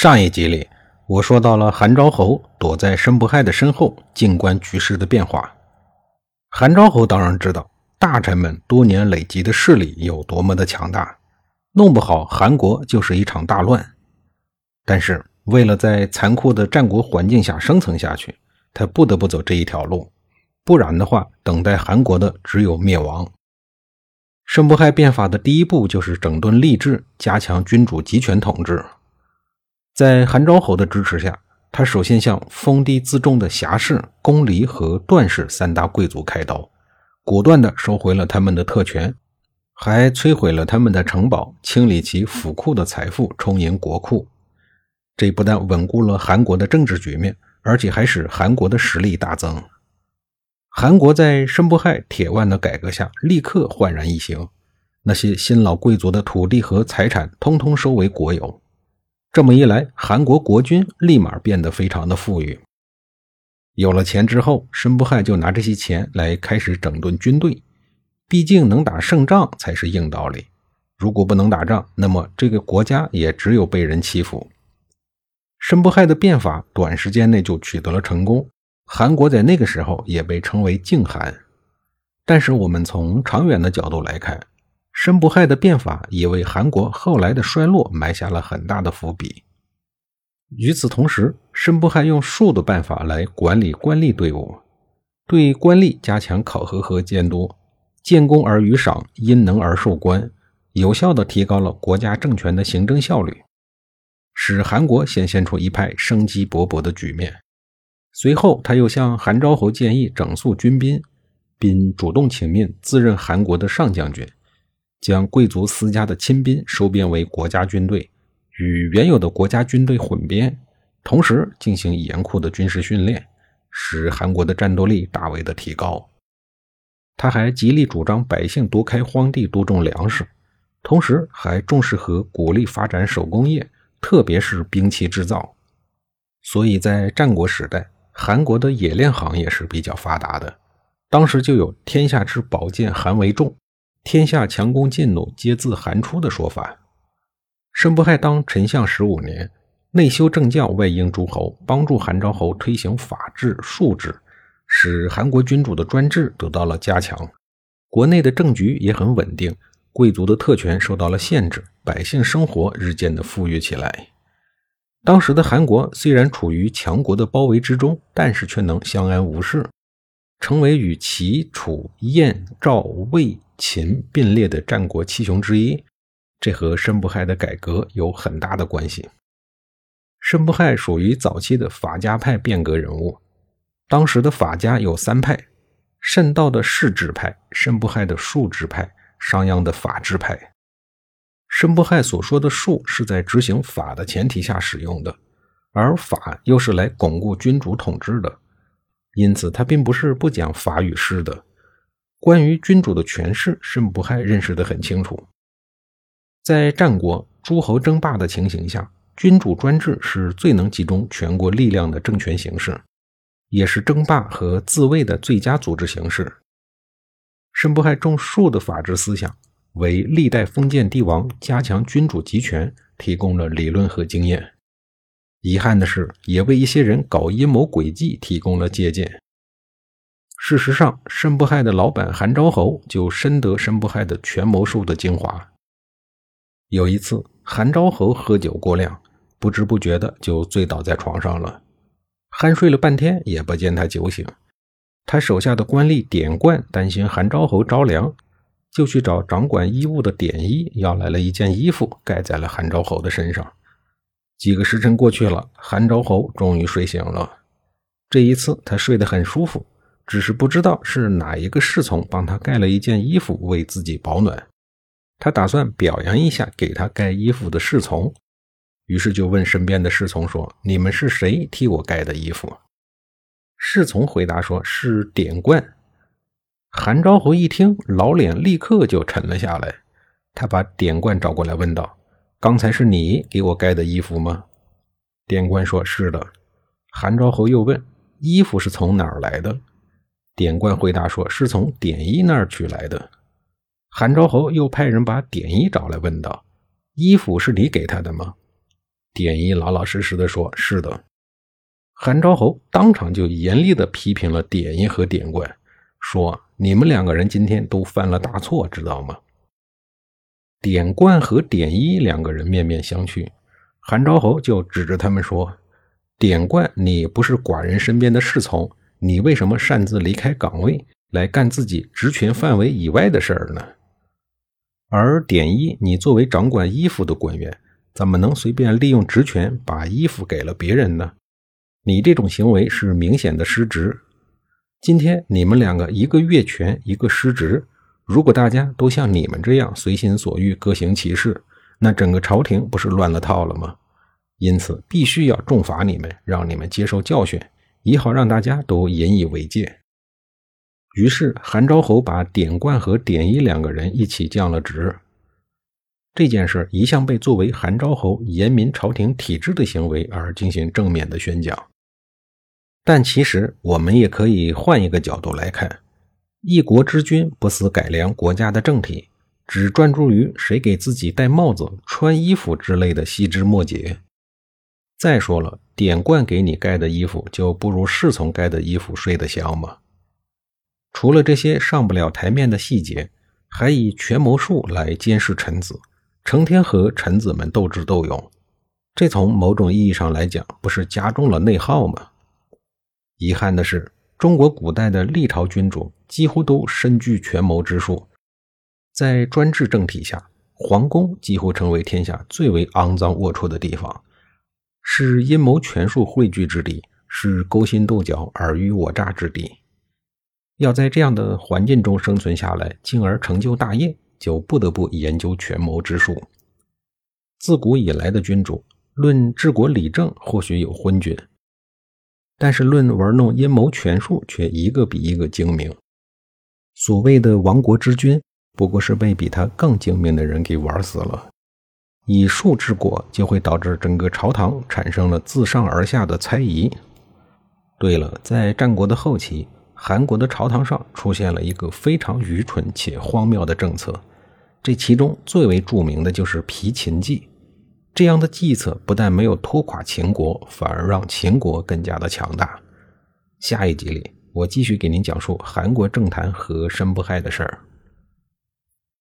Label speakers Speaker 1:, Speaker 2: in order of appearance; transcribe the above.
Speaker 1: 上一集里，我说到了韩昭侯躲在申不害的身后，静观局势的变化。韩昭侯当然知道大臣们多年累积的势力有多么的强大，弄不好韩国就是一场大乱。但是为了在残酷的战国环境下生存下去，他不得不走这一条路，不然的话，等待韩国的只有灭亡。申不害变法的第一步就是整顿吏治，加强君主集权统治。在韩昭侯的支持下，他首先向封地自重的侠士、公黎和段氏三大贵族开刀，果断地收回了他们的特权，还摧毁了他们的城堡，清理其府库的财富，充盈国库。这不但稳固了韩国的政治局面，而且还使韩国的实力大增。韩国在申不害铁腕的改革下，立刻焕然一新，那些新老贵族的土地和财产通通收为国有。这么一来，韩国国君立马变得非常的富裕。有了钱之后，申不害就拿这些钱来开始整顿军队。毕竟能打胜仗才是硬道理。如果不能打仗，那么这个国家也只有被人欺负。申不害的变法短时间内就取得了成功，韩国在那个时候也被称为静韩。但是我们从长远的角度来看，申不害的变法也为韩国后来的衰落埋下了很大的伏笔。与此同时，申不害用术的办法来管理官吏队伍，对官吏加强考核和监督，见功而予赏，因能而授官，有效地提高了国家政权的行政效率，使韩国显现出一派生机勃勃的局面。随后，他又向韩昭侯建议整肃军兵，并主动请命自任韩国的上将军。将贵族私家的亲兵收编为国家军队，与原有的国家军队混编，同时进行严酷的军事训练，使韩国的战斗力大为的提高。他还极力主张百姓多开荒地，多种粮食，同时还重视和鼓励发展手工业，特别是兵器制造。所以在战国时代，韩国的冶炼行业是比较发达的。当时就有“天下之宝剑，韩为重”。天下强弓劲弩，皆自韩出的说法。申不害当丞相十五年，内修政教，外应诸侯，帮助韩昭侯推行法治、术治，使韩国君主的专制得到了加强，国内的政局也很稳定，贵族的特权受到了限制，百姓生活日渐的富裕起来。当时的韩国虽然处于强国的包围之中，但是却能相安无事。成为与齐、楚、燕、赵、魏、秦并列的战国七雄之一，这和申不害的改革有很大的关系。申不害属于早期的法家派变革人物。当时的法家有三派：慎道的士治派、申不害的术治派、商鞅的法治派。申不害所说的术是在执行法的前提下使用的，而法又是来巩固君主统治的。因此，他并不是不讲法与诗的。关于君主的权势，申不害认识得很清楚。在战国诸侯争霸的情形下，君主专制是最能集中全国力量的政权形式，也是争霸和自卫的最佳组织形式。申不害种树的法治思想，为历代封建帝王加强君主集权提供了理论和经验。遗憾的是，也为一些人搞阴谋诡计提供了借鉴。事实上，申不害的老板韩昭侯就深得申不害的权谋术的精华。有一次，韩昭侯喝酒过量，不知不觉的就醉倒在床上了，酣睡了半天也不见他酒醒。他手下的官吏典冠担心韩昭侯着凉，就去找掌管衣物的典衣要来了一件衣服，盖在了韩昭侯的身上。几个时辰过去了，韩昭侯终于睡醒了。这一次他睡得很舒服，只是不知道是哪一个侍从帮他盖了一件衣服为自己保暖。他打算表扬一下给他盖衣服的侍从，于是就问身边的侍从说：“你们是谁替我盖的衣服？”侍从回答说：“是典冠。”韩昭侯一听，老脸立刻就沉了下来。他把典冠找过来，问道：“刚才是你给我盖的衣服吗？”典官说：“是的。”韩昭侯又问：“衣服是从哪儿来的？”典官回答说：“是从典衣那儿取来的。”韩昭侯又派人把典衣找来，问道：“衣服是你给他的吗？”典衣老老实实的说：“是的。”韩昭侯当场就严厉的批评了典衣和典冠，说：“你们两个人今天都犯了大错，知道吗？”典冠和典衣两个人面面相觑，韩昭侯就指着他们说：“典冠，你不是寡人身边的侍从，你为什么擅自离开岗位来干自己职权范围以外的事儿呢？而典衣，你作为掌管衣服的官员，怎么能随便利用职权把衣服给了别人呢？你这种行为是明显的失职。今天你们两个，一个越权，一个失职。”如果大家都像你们这样随心所欲、各行其事，那整个朝廷不是乱了套了吗？因此，必须要重罚你们，让你们接受教训，以好让大家都引以为戒。于是，韩昭侯把典冠和典仪两个人一起降了职。这件事一向被作为韩昭侯严明朝廷体制的行为而进行正面的宣讲。但其实，我们也可以换一个角度来看。一国之君不思改良国家的政体，只专注于谁给自己戴帽子、穿衣服之类的细枝末节。再说了，典冠给你盖的衣服，就不如侍从盖的衣服睡得香吗？除了这些上不了台面的细节，还以权谋术来监视臣子，成天和臣子们斗智斗勇。这从某种意义上来讲，不是加重了内耗吗？遗憾的是。中国古代的历朝君主几乎都身具权谋之术，在专制政体下，皇宫几乎成为天下最为肮脏龌龊的地方，是阴谋权术汇聚之地，是勾心斗角、尔虞我诈之地。要在这样的环境中生存下来，进而成就大业，就不得不研究权谋之术。自古以来的君主，论治国理政，或许有昏君。但是论玩弄阴谋权术，却一个比一个精明。所谓的亡国之君，不过是被比他更精明的人给玩死了。以术治国，就会导致整个朝堂产生了自上而下的猜疑。对了，在战国的后期，韩国的朝堂上出现了一个非常愚蠢且荒谬的政策，这其中最为著名的就是皮秦计。这样的计策不但没有拖垮秦国，反而让秦国更加的强大。下一集里，我继续给您讲述韩国政坛和申不害的事儿。